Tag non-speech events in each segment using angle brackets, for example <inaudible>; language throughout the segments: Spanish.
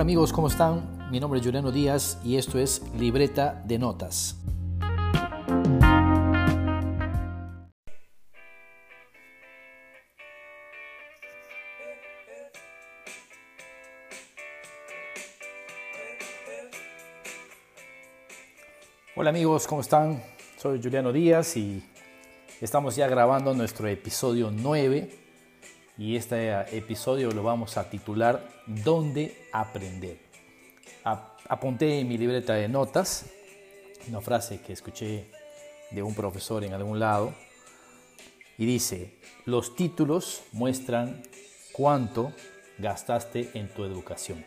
Hola amigos, ¿cómo están? Mi nombre es Juliano Díaz y esto es Libreta de Notas. Hola amigos, ¿cómo están? Soy Juliano Díaz y estamos ya grabando nuestro episodio 9 y este episodio lo vamos a titular ¿Dónde aprender? Apunté en mi libreta de notas una frase que escuché de un profesor en algún lado y dice, los títulos muestran cuánto gastaste en tu educación.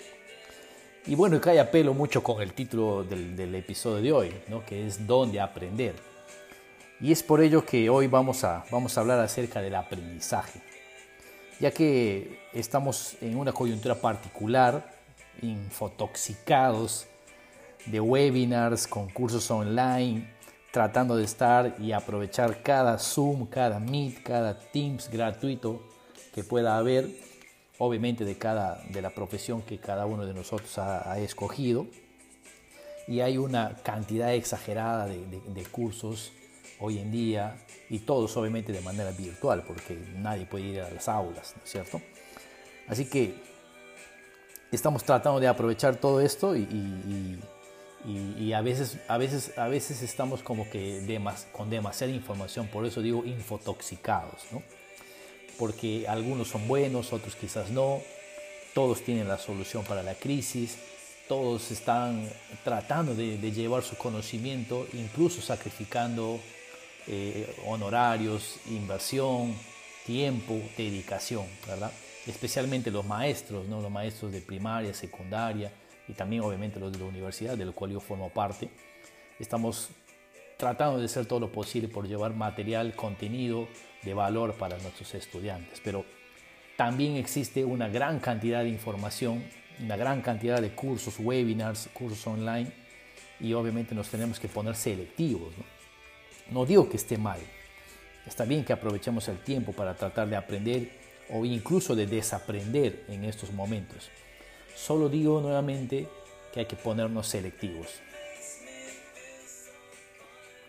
Y bueno, cae a pelo mucho con el título del, episodio de hoy, ¿no? que es ¿Dónde aprender? Y es por ello que hoy vamos a, vamos a hablar acerca del aprendizaje, ya que estamos en una coyuntura particular, infotoxicados de webinars, concursos online, tratando de estar y aprovechar cada Zoom, cada Meet, cada Teams gratuito que pueda haber obviamente de, cada, de la profesión que cada uno de nosotros ha, escogido. Y hay una cantidad exagerada de, cursos hoy en día y todos obviamente de manera virtual porque nadie puede ir a las aulas, ¿no es cierto? Así que estamos tratando de aprovechar todo esto y, a, veces, a, veces, a veces estamos como que con demasiada información, por eso digo infotoxicados, ¿no? porque algunos son buenos, otros quizás no, todos tienen la solución para la crisis, todos están tratando de, llevar su conocimiento, incluso sacrificando eh, honorarios, inversión, tiempo, dedicación, ¿verdad? Especialmente los maestros, ¿no? los maestros de primaria, secundaria y también obviamente los de la universidad, de lo cual yo formo parte. Estamos tratando de hacer todo lo posible por llevar material, contenido de valor para nuestros estudiantes. Pero también existe una gran cantidad de información, una gran cantidad de cursos, webinars, cursos online y obviamente nos tenemos que poner selectivos. No, no digo que esté mal, está bien que aprovechemos el tiempo para tratar de aprender o incluso de desaprender en estos momentos. Solo digo nuevamente que hay que ponernos selectivos.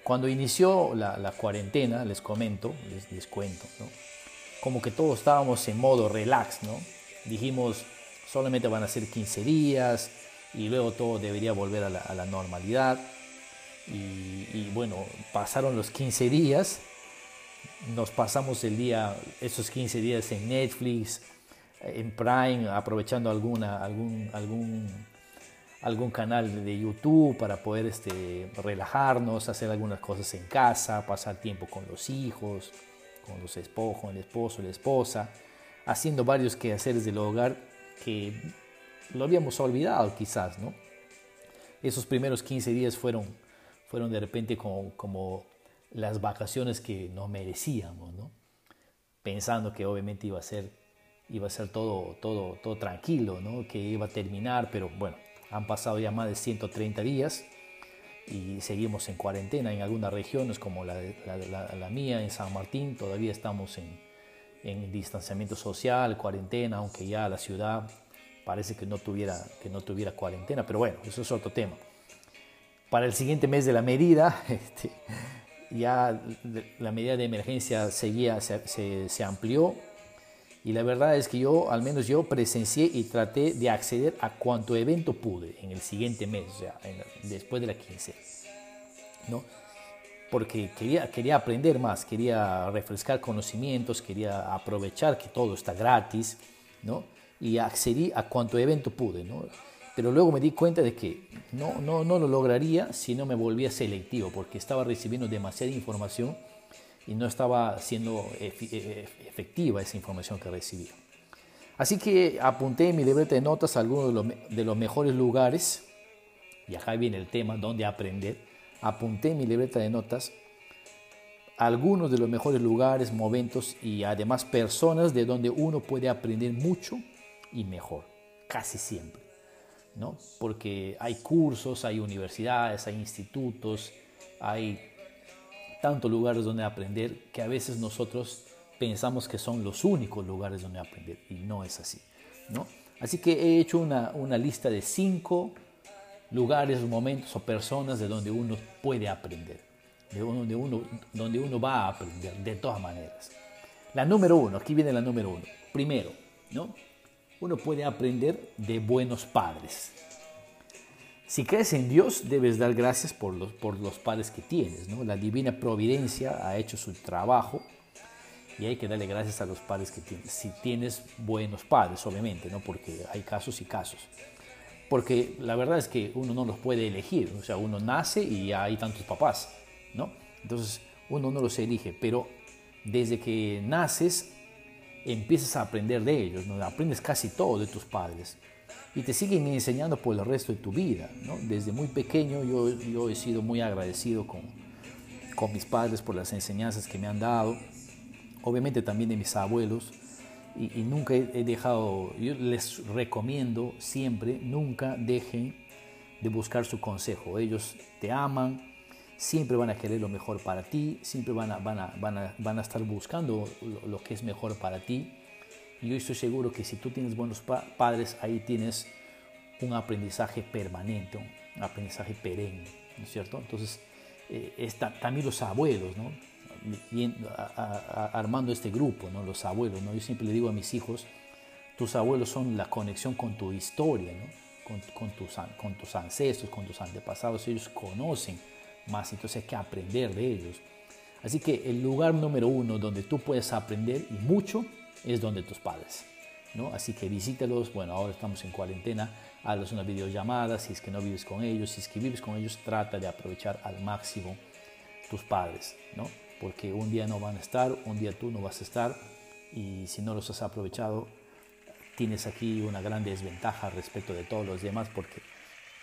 Cuando inició la, cuarentena, les comento, les, cuento, como que todos estábamos en modo relax, ¿no? Dijimos, solamente van a ser 15 días y luego todo debería volver a la, normalidad. Y, bueno, pasaron los 15 días, nos pasamos el día, esos 15 días en Netflix, en Prime, aprovechando alguna, algún, algún algún canal de YouTube para poder este, relajarnos, hacer algunas cosas en casa, pasar tiempo con los hijos, con los esposos, el esposo, la esposa, haciendo varios quehaceres del hogar que lo habíamos olvidado quizás, ¿no? Esos primeros 15 días fueron, fueron de repente como, como las vacaciones que nos merecíamos, ¿no? Pensando que obviamente iba a ser, iba a ser todo, todo, todo tranquilo, ¿no? Que iba a terminar, pero bueno, han pasado ya más de 130 días y seguimos en cuarentena en algunas regiones como la, la, mía, en San Martín, todavía estamos en, en, distanciamiento social, cuarentena, aunque ya la ciudad parece que no, tuviera, que no tuviera cuarentena, pero bueno, eso es otro tema. Para el siguiente mes de la medida, <laughs> este, ya la medida de emergencia seguía, se, amplió y la verdad es que yo, al menos yo, presencié y traté de acceder a cuanto evento pude en el siguiente mes, o sea, después de la quincena. ¿no? Porque quería, quería aprender más, quería refrescar conocimientos, quería aprovechar que todo está gratis, ¿no? Y accedí a cuanto evento pude, ¿no? Pero luego me di cuenta de que no, no, no lo lograría si no me volvía selectivo, porque estaba recibiendo demasiada información y no estaba siendo e-, efectiva esa información que recibía. Así que apunté en mi libreta de notas algunos de los, mejores lugares, y acá viene el tema, donde aprender. Apunté en mi libreta de notas algunos de los mejores lugares, momentos y además personas de donde uno puede aprender mucho y mejor, casi siempre. ¿No? Porque hay cursos, hay universidades, hay institutos, hay tantos lugares donde aprender que a veces nosotros pensamos que son los únicos lugares donde aprender y no es así. ¿no? Así que he hecho una, una lista de cinco lugares, momentos o personas de donde uno puede aprender, de donde uno, donde uno va a aprender de todas maneras. La número uno, aquí viene la número uno. Primero, ¿no? Uno puede aprender de buenos padres. Si crees en Dios, debes dar gracias por los, por los padres que tienes. ¿no? La divina providencia ha hecho su trabajo y hay que darle gracias a los padres que tienes. Si tienes buenos padres, obviamente, ¿no? porque hay casos y casos. Porque la verdad es que uno no los puede elegir. O sea, uno nace y hay tantos papás. ¿no? Entonces, uno no los elige. Pero desde que naces, empiezas a aprender de ellos. Aprendes casi todo de tus padres y te siguen enseñando por el resto de tu vida. Desde muy pequeño yo, he sido muy agradecido con, mis padres por las enseñanzas que me han dado, obviamente también de mis abuelos, y, nunca he, dejado, yo les recomiendo siempre, nunca dejen de buscar su consejo. Ellos te aman, siempre van a querer lo mejor para ti, siempre van a, estar buscando lo, que es mejor para ti y yo estoy seguro que si tú tienes buenos padres, ahí tienes un aprendizaje permanente, un aprendizaje perenne, ¿no es cierto? Entonces, eh, también los abuelos, ¿no? armando este grupo, ¿no? Los abuelos, ¿no? Yo siempre le digo a mis hijos, tus abuelos son la conexión con tu historia, ¿no? Con, con, tus, con tus ancestros, con tus antepasados, ellos conocen más, entonces hay que aprender de ellos. Así que el lugar número uno donde tú puedes aprender y mucho es donde tus padres. ¿no? Así que visítalos, bueno, ahora estamos en cuarentena, hazles una videollamada, si es que no vives con ellos, si es que vives con ellos, trata de aprovechar al máximo tus padres, ¿no? Porque un día no van a estar, un día tú no vas a estar y si no los has aprovechado, tienes aquí una gran desventaja respecto de todos los demás porque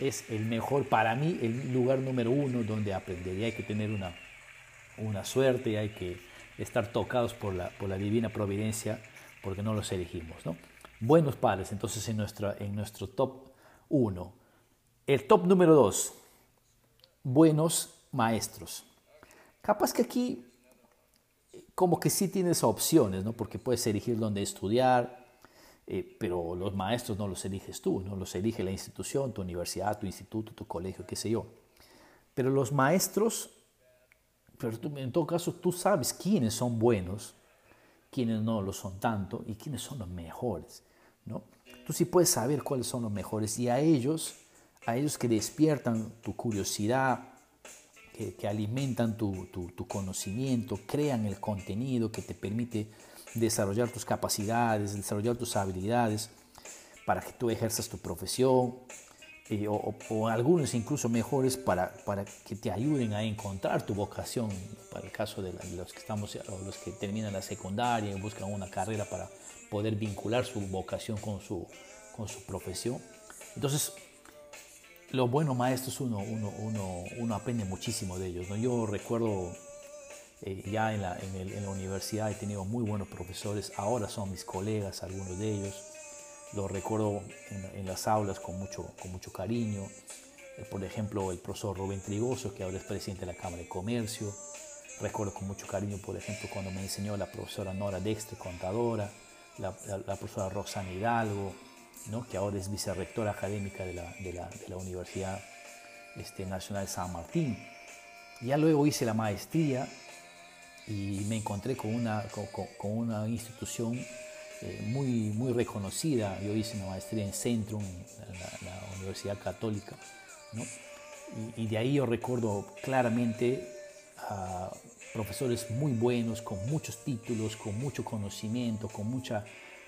es el mejor, para mí, el lugar número uno donde aprender y hay que tener una, una suerte, hay que estar tocados por la, por la divina providencia porque no los elegimos. ¿no? Buenos padres, entonces en, nuestra, en nuestro top 1. El top número 2, buenos maestros. Capaz que aquí como que sí tienes opciones, ¿no? porque puedes elegir dónde estudiar, eh, pero los maestros no los eliges tú, no los elige la institución, tu universidad, tu instituto, tu colegio, qué sé yo. Pero los maestros, pero en todo caso tú sabes quiénes son buenos quiénes no lo son tanto y quiénes son los mejores, ¿no? Tú sí puedes saber cuáles son los mejores y a ellos, a ellos que despiertan tu curiosidad, que, alimentan tu, tu, conocimiento, crean el contenido que te permite desarrollar tus capacidades, desarrollar tus habilidades para que tú ejerzas tu profesión, o, algunos incluso mejores para, para, que te ayuden a encontrar tu vocación, para el caso de, los que estamos los que terminan la secundaria y buscan una carrera para poder vincular su vocación con su, con su profesión. Entonces, los buenos maestros uno, uno, uno, uno aprende muchísimo de ellos. ¿no? Yo recuerdo eh, ya en la, en, en la universidad he tenido muy buenos profesores, ahora son mis colegas, algunos de ellos lo recuerdo en, las aulas con mucho, con mucho cariño. Eh, por ejemplo, el profesor Rubén Trigoso, que ahora es presidente de la Cámara de Comercio. Recuerdo con mucho cariño, por ejemplo, cuando me enseñó la profesora Nora Dextre, contadora, la, profesora Roxana Hidalgo, ¿no? que ahora es vicerrectora académica de la, de la, de la Universidad este, Nacional San Martín. Ya luego hice la maestría y me encontré con una, con, con una institución eh, muy, muy reconocida. Yo hice una maestría en Centrum, en la, Universidad Católica. Y, de ahí yo recuerdo claramente a profesores muy buenos, con muchos títulos, con mucho conocimiento, con, mucha,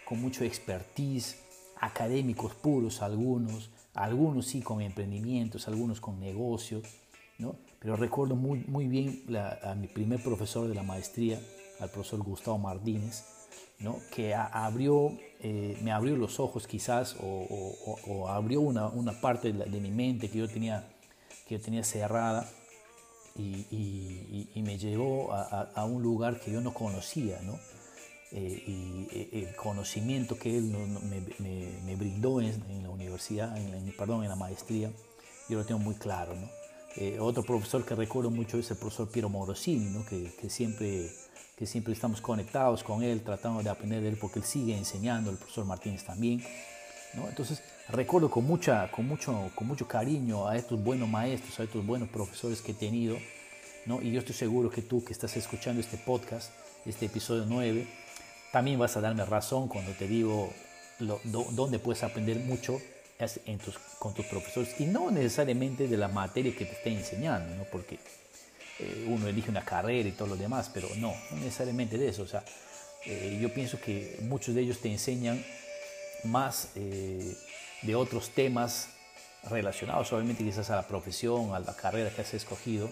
con mucho expertise, académicos puros algunos, algunos sí con emprendimientos, algunos con negocios. ¿no? Pero recuerdo muy, muy bien a mi primer profesor de la maestría, al profesor Gustavo Martínez, que abrió, eh, me abrió los ojos quizás o, abrió una, una parte de, mi mente que yo tenía, que yo tenía cerrada y, y, me llevó a, un lugar que yo no conocía. ¿no? Eh, y eh, el conocimiento que él me, brindó en, la universidad, perdón, en la maestría, yo lo tengo muy claro. ¿no? Otro profesor que recuerdo mucho es el profesor Piero Morosini, ¿no? que, que siempre que siempre estamos conectados con él, tratando de aprender de él porque él sigue enseñando, el profesor Martínez también. ¿no? Entonces, recuerdo con, mucha, con, mucho, con mucho cariño a estos buenos maestros, a estos buenos profesores que he tenido, ¿no? Y yo estoy seguro que tú que estás escuchando este podcast, este episodio 9, también vas a darme razón cuando te digo lo, dónde puedes aprender mucho en tus, con tus profesores y no necesariamente de la materia que te esté enseñando, ¿no? porque eh, uno elige una carrera y todo lo demás, pero no, no necesariamente de eso. O sea, eh, yo pienso que muchos de ellos te enseñan más eh, de otros temas relacionados, obviamente quizás a la profesión, a la carrera que has escogido,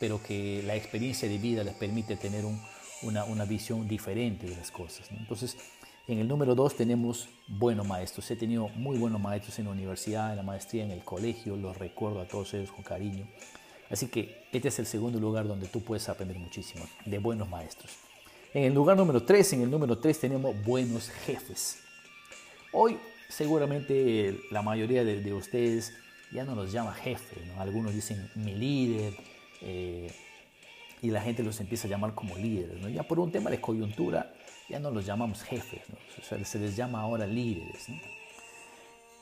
pero que la experiencia de vida les permite tener una, una, visión diferente de las cosas. Entonces, en el número dos tenemos buenos maestros. He tenido muy buenos maestros en la universidad, en la maestría, en el colegio, los recuerdo a todos ellos con cariño. Así que este es el segundo lugar donde tú puedes aprender muchísimo, de buenos maestros. En el lugar número tres, en el número tres tenemos buenos jefes. Hoy seguramente la mayoría de, ustedes ya no los llama jefe, algunos dicen mi líder eh, y la gente los empieza a llamar como líderes. Ya por un tema de coyuntura ya no los llamamos jefes, se les llama ahora líderes.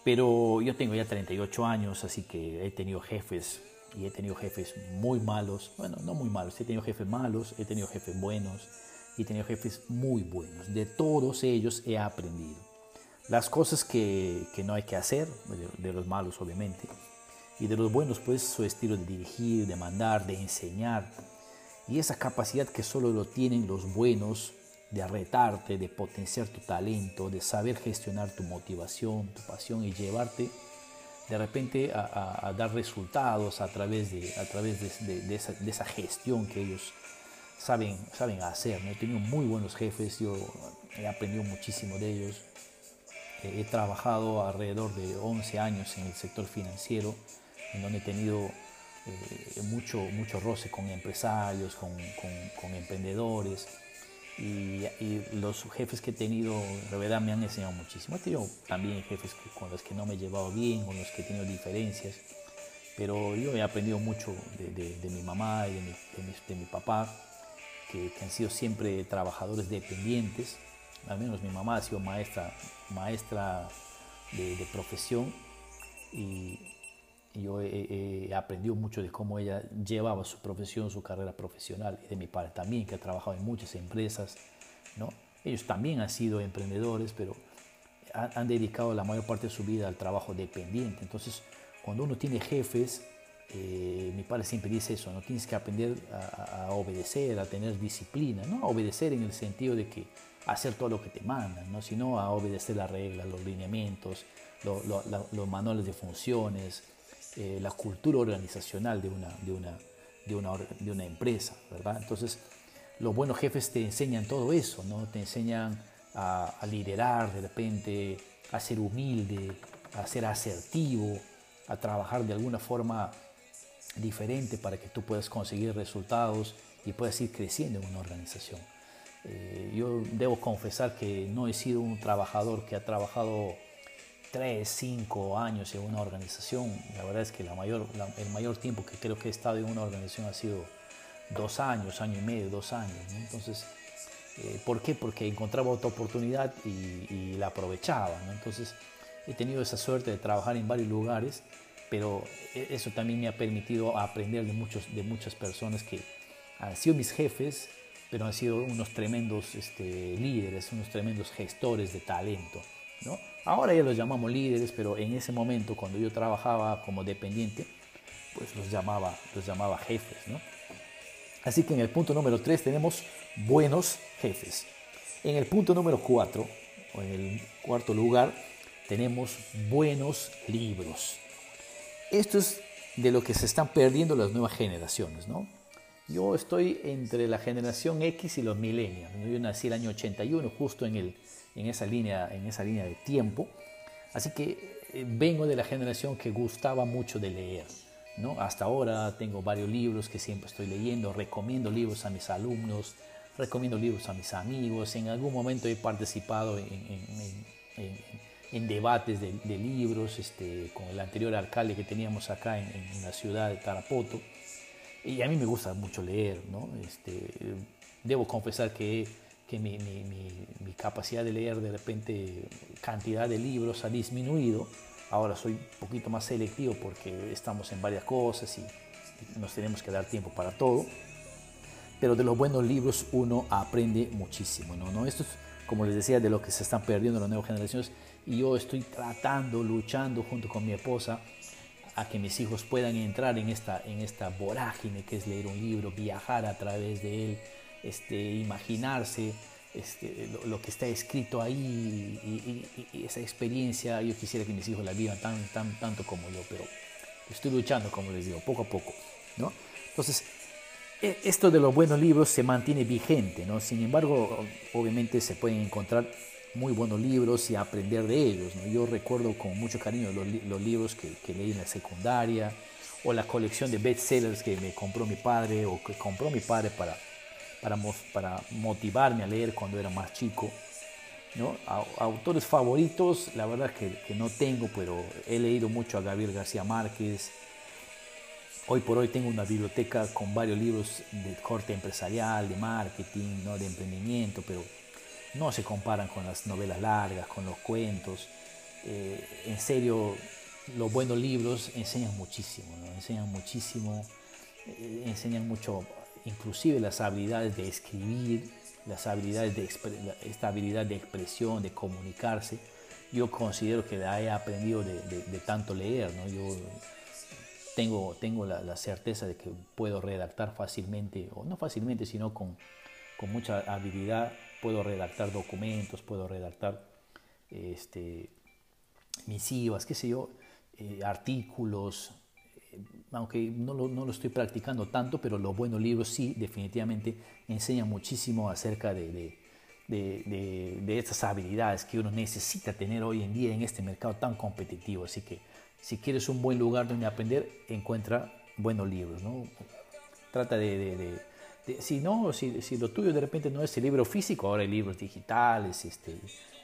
Pero yo tengo ya 38 años, así que he tenido jefes y he tenido jefes muy malos, bueno, no muy malos, he tenido jefes malos, he tenido jefes buenos y he tenido jefes muy buenos. De todos ellos he aprendido. Las cosas que, que no hay que hacer, de, los malos obviamente, y de los buenos, pues su estilo de dirigir, de mandar, de enseñar, y esa capacidad que solo lo tienen los buenos de retarte, de potenciar tu talento, de saber gestionar tu motivación, tu pasión y llevarte de repente a, dar resultados a través de, a través de, de, esa, de, esa, gestión que ellos saben, saben hacer. ¿no? He tenido muy buenos jefes, yo he aprendido muchísimo de ellos. He trabajado alrededor de 11 años en el sector financiero, en donde he tenido eh, mucho, mucho roce con empresarios, con, emprendedores. Y, los jefes que he tenido en verdad me han enseñado muchísimo. He tenido también jefes con los que no me he llevado bien, con los que he tenido diferencias, pero yo he aprendido mucho de, de, mi mamá y de mi, de mi papá, que, han sido siempre trabajadores dependientes. Al menos mi mamá ha sido maestra, maestra de, profesión y, yo he, aprendido mucho de cómo ella llevaba su profesión, su carrera profesional, y de mi padre también, que ha trabajado en muchas empresas. ¿no? Ellos también han sido emprendedores, pero han, dedicado la mayor parte de su vida al trabajo dependiente. Entonces, cuando uno tiene jefes, eh, mi padre siempre dice eso, no tienes que aprender a, obedecer, a tener disciplina, no a obedecer en el sentido de que hacer todo lo que te mandan, ¿no? sino a obedecer las reglas, los lineamientos, los manuales de funciones, eh, la cultura organizacional de una, de, una, de, una, de una empresa, ¿verdad? Entonces, los buenos jefes te enseñan todo eso, ¿no? Te enseñan a, liderar de repente, a ser humilde, a ser asertivo, a trabajar de alguna forma diferente para que tú puedas conseguir resultados y puedas ir creciendo en una organización. Eh, yo debo confesar que no he sido un trabajador que ha trabajado tres, cinco años en una organización. La verdad es que la mayor, el mayor tiempo que creo que he estado en una organización ha sido dos años, año y medio, dos años. Entonces, eh, ¿por qué? Porque encontraba otra oportunidad y, la aprovechaba. Entonces, he tenido esa suerte de trabajar en varios lugares, pero e, eso también me ha permitido aprender de, muchos, de muchas personas que han sido mis jefes, pero han sido unos tremendos este, líderes, unos tremendos gestores de talento. ¿no? Ahora ya los llamamos líderes, pero en ese momento cuando yo trabajaba como dependiente, pues los llamaba, los llamaba jefes. ¿no? Así que en el punto número 3 tenemos buenos jefes. En el punto número 4, o en el cuarto lugar, tenemos buenos libros. Esto es de lo que se están perdiendo las nuevas generaciones. ¿no? Yo estoy entre la generación X y los millennials. Yo nací el año 81, justo en el en esa línea, en esa línea de tiempo. Así que eh, vengo de la generación que gustaba mucho de leer. ¿no? Hasta ahora tengo varios libros que siempre estoy leyendo, recomiendo libros a mis alumnos, recomiendo libros a mis amigos, en algún momento he participado en, en, en, debates de, de, libros este, con el anterior alcalde que teníamos acá en, la ciudad de Tarapoto. Y a mí me gusta mucho leer, ¿no? Este, debo confesar que que mi, capacidad de leer de repente cantidad de libros ha disminuido. Ahora soy un poquito más selectivo porque estamos en varias cosas y, nos tenemos que dar tiempo para todo. Pero de los buenos libros uno aprende muchísimo. ¿no? ¿No? Esto es, como les decía, de lo que se están perdiendo las nuevas generaciones. Y yo estoy tratando, luchando junto con mi esposa a que mis hijos puedan entrar en esta, en esta vorágine que es leer un libro, viajar a través de él, este, imaginarse este, lo, que está escrito ahí y, esa experiencia. Yo quisiera que mis hijos la vivan tan, tan, tanto como yo, pero estoy luchando, como les digo, poco a poco. ¿no? Entonces, e, esto de los buenos libros se mantiene vigente, ¿no? sin embargo, obviamente se pueden encontrar muy buenos libros y aprender de ellos. Yo recuerdo con mucho cariño los, libros que, leí en la secundaria o la colección de bestsellers que me compró mi padre o que compró mi padre para, para, motivarme a leer cuando era más chico. autores favoritos, la verdad que, que, no tengo, pero he leído mucho a Gabriel García Márquez. Hoy por hoy tengo una biblioteca con varios libros de corte empresarial, de marketing, ¿no? de emprendimiento, pero no se comparan con las novelas largas, con los cuentos. Eh, en serio, los buenos libros enseñan muchísimo, enseñan muchísimo, eh, enseñan mucho, inclusive las habilidades de escribir, las habilidades de esta habilidad de expresión, de comunicarse. Yo considero que la he aprendido de, tanto leer, ¿no? Yo tengo, tengo la, certeza de que puedo redactar fácilmente, o no fácilmente, sino con, con mucha habilidad puedo redactar documentos, puedo redactar este, misivas, qué sé yo, eh, artículos, aunque no lo, no lo, estoy practicando tanto, pero los buenos libros sí definitivamente enseñan muchísimo acerca de, de, de, estas habilidades que uno necesita tener hoy en día en este mercado tan competitivo. Así que si quieres un buen lugar donde aprender, encuentra buenos libros. ¿no? Trata de si no, si, si, lo tuyo de repente no es el libro físico, ahora hay libros digitales este,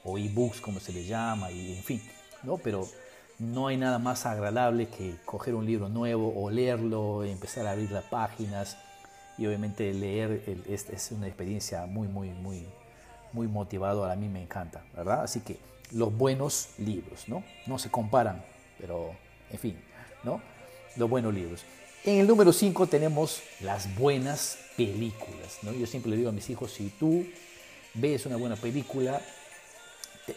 o e-books como se les llama, y en fin, ¿no? Pero no hay nada más agradable que coger un libro nuevo o leerlo, empezar a abrir las páginas y obviamente leer es, una experiencia muy, muy, muy, muy motivadora, a mí me encanta, ¿verdad? Así que los buenos libros, ¿no? No se comparan, pero en fin, ¿no? Los buenos libros. En el número 5 tenemos las buenas películas. ¿no? Yo siempre le digo a mis hijos, si tú ves una buena película,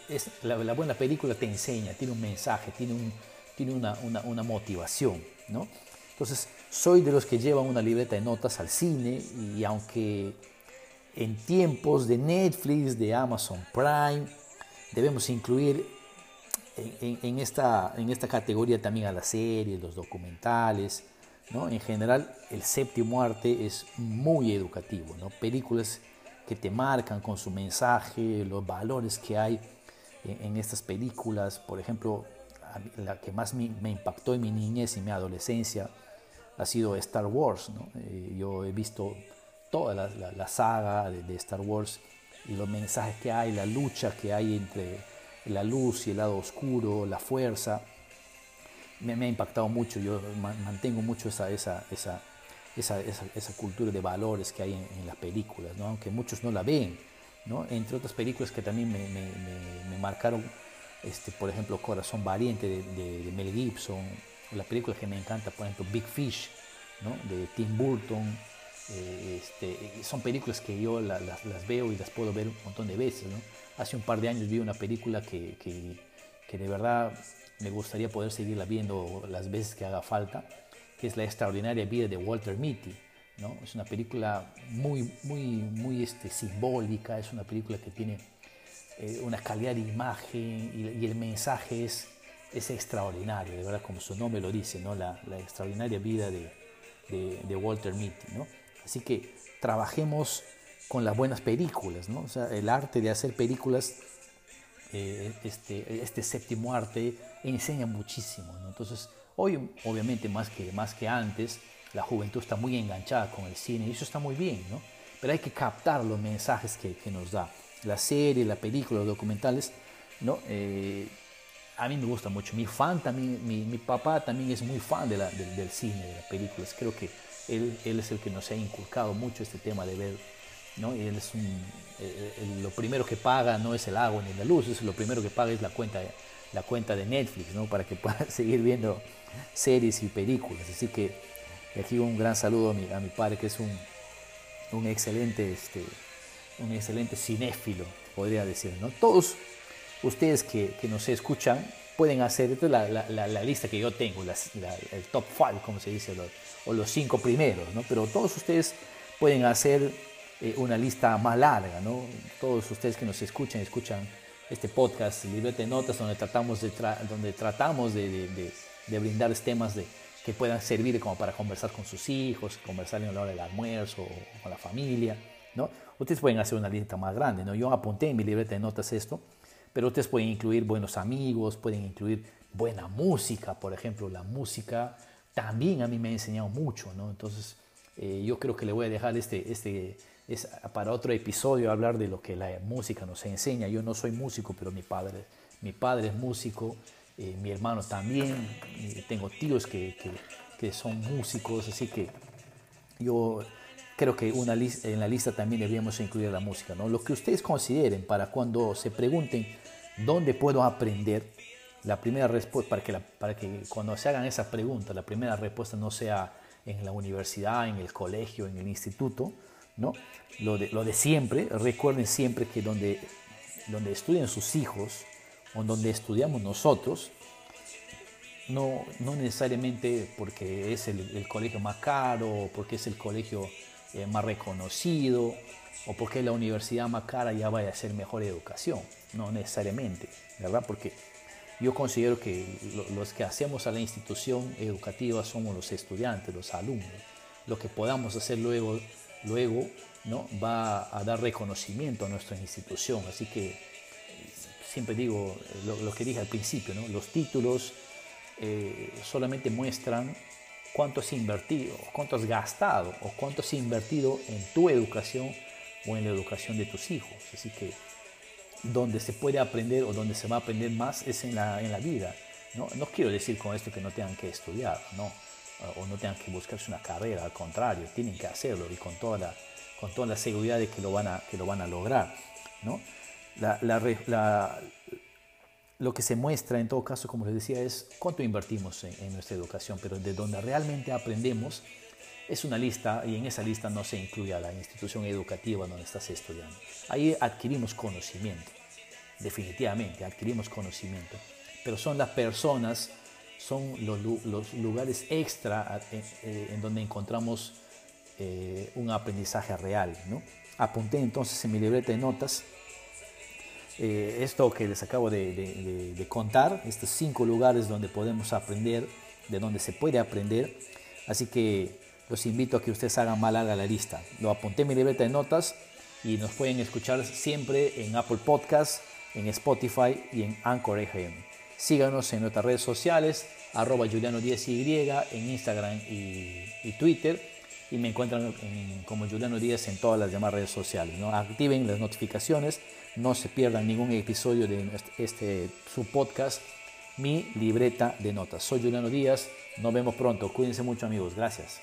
es, la, buena película te enseña, tiene un mensaje, tiene, un, tiene una, una, una, motivación. ¿no? Entonces, soy de los que llevan una libreta de notas al cine y aunque en tiempos de Netflix, de Amazon Prime, debemos incluir en, en, esta, en esta categoría también a las series, los documentales, en general, el séptimo arte es muy educativo, ¿no? películas que te marcan con su mensaje, los valores que hay en, estas películas. Por ejemplo, la que más me, impactó en mi niñez y mi adolescencia ha sido Star Wars. Eh, yo he visto toda la, saga de, Star Wars y los mensajes que hay, la lucha que hay entre la luz y el lado oscuro, la fuerza me, ha impactado mucho, yo mantengo mucho esa, esa, esa, esa, esa cultura de valores que hay en, las películas, ¿no? aunque muchos no la ven, ¿no? entre otras películas que también me, me, me, marcaron, este, por ejemplo, Corazón Valiente de, de, Mel Gibson, la película que me encanta, por ejemplo, Big Fish, ¿no? de Tim Burton, eh, este, son películas que yo las, las, veo y las puedo ver un montón de veces. ¿no? Hace un par de años vi una película que, que, que de verdad me gustaría poder seguirla viendo las veces que haga falta, que es La extraordinaria vida de Walter Mitty. ¿no? Es una película muy, muy, muy este, simbólica, es una película que tiene eh, una calidad de imagen y, el mensaje es, es extraordinario, de verdad, como su nombre lo dice, ¿no? la, la extraordinaria vida de, de, de Walter Mitty. ¿no? Así que trabajemos con las buenas películas, ¿no? o sea, el arte de hacer películas eh, este, este séptimo arte enseña muchísimo. Entonces, hoy obviamente más que, más que antes, la juventud está muy enganchada con el cine y eso está muy bien, ¿no? Pero hay que captar los mensajes que, nos da la serie, la película, los documentales, ¿no? Eh, a mí me gusta mucho. Mi fan también, mi, mi papá también es muy fan de la, del cine, de las películas. Creo que él, él, es el que nos ha inculcado mucho este tema de ver Y él es un, lo primero que paga no es el agua ni la luz, es lo primero que paga es la cuenta, la cuenta de Netflix, ¿no? Para que <laughs> pueda seguir viendo series y películas. Así que aquí un gran saludo a mi, a mi padre, que es un, un excelente, este, un excelente cinéfilo, podría decir, ¿no? Todos ustedes que, que nos escuchan pueden hacer la, la, la, lista que yo tengo, el top 5, como se dice, o los cinco primeros, ¿no? Pero todos ustedes pueden hacer eh, una lista más larga, ¿no? Todos ustedes que nos escuchan, escuchan este podcast, Libreta de Notas, donde tratamos de, donde tratamos de, de, de, brindar temas de, que puedan servir como para conversar con sus hijos, conversar en la hora del almuerzo, o con la familia, ¿no? Ustedes pueden hacer una lista más grande, ¿no? Yo apunté en mi libreta de notas esto, pero ustedes pueden incluir buenos amigos, pueden incluir buena música, por ejemplo, la música también a mí me ha enseñado mucho, ¿no? Entonces, eh, yo creo que le voy a dejar este, este, es para otro episodio hablar de lo que la música nos enseña. Yo no soy músico, pero mi padre, mi padre es músico, eh, mi hermano también, tengo tíos que, que, que, son músicos, así que yo creo que una en la lista también deberíamos incluir la música, ¿no? Lo que ustedes consideren para cuando se pregunten ¿Dónde puedo aprender? La primera respuesta, para que, para que cuando se hagan esa pregunta, la primera respuesta no sea en la universidad, en el colegio, en el instituto, ¿no? Lo de, siempre, recuerden siempre que donde, donde estudian sus hijos o donde estudiamos nosotros, no, no necesariamente porque es el, colegio más caro o porque es el colegio eh, más reconocido o porque es la universidad más cara ya vaya a ser mejor educación no necesariamente, ¿verdad? Porque yo considero que los que hacemos a la institución educativa somos los estudiantes, los alumnos. Lo que podamos hacer luego, luego ¿no? va a dar reconocimiento a nuestra institución. Así que siempre digo lo, que dije al principio, ¿no? los títulos eh, solamente muestran cuánto has invertido, cuánto has gastado o cuánto has invertido en tu educación o en la educación de tus hijos. Así que donde se puede aprender o donde se va a aprender más es en la, en la vida. ¿no? no quiero decir con esto que no tengan que estudiar, ¿no? O no tengan que buscarse una carrera, al contrario, tienen que hacerlo y con toda la, con toda la seguridad de que lo van a, que lo van a lograr. ¿no? La, la, lo que se muestra en todo caso, como les decía, es cuánto invertimos en, en, nuestra educación, pero de donde realmente aprendemos es una lista y en esa lista no se incluye a la institución educativa donde estás estudiando. Ahí adquirimos conocimiento, definitivamente adquirimos conocimiento, pero son las personas, son los, los lugares extra eh, eh, en, donde encontramos eh, un aprendizaje real. ¿no? Apunté entonces en mi libreta de notas esto que les acabo de, de, de contar, estos cinco lugares donde podemos aprender, de donde se puede aprender. Así que los invito a que ustedes hagan más larga la lista. Lo apunté en mi libreta de notas y nos pueden escuchar siempre en Apple Podcasts, en Spotify y en Anchor FM. Síganos en nuestras redes sociales, arroba Juliano10Y en Instagram y, Twitter y me encuentran como Juliano Díaz en todas las demás redes sociales. ¿no? Activen las notificaciones, no se pierdan ningún episodio de este su podcast, mi libreta de notas. Soy Juliano Díaz, nos vemos pronto, cuídense mucho amigos, gracias.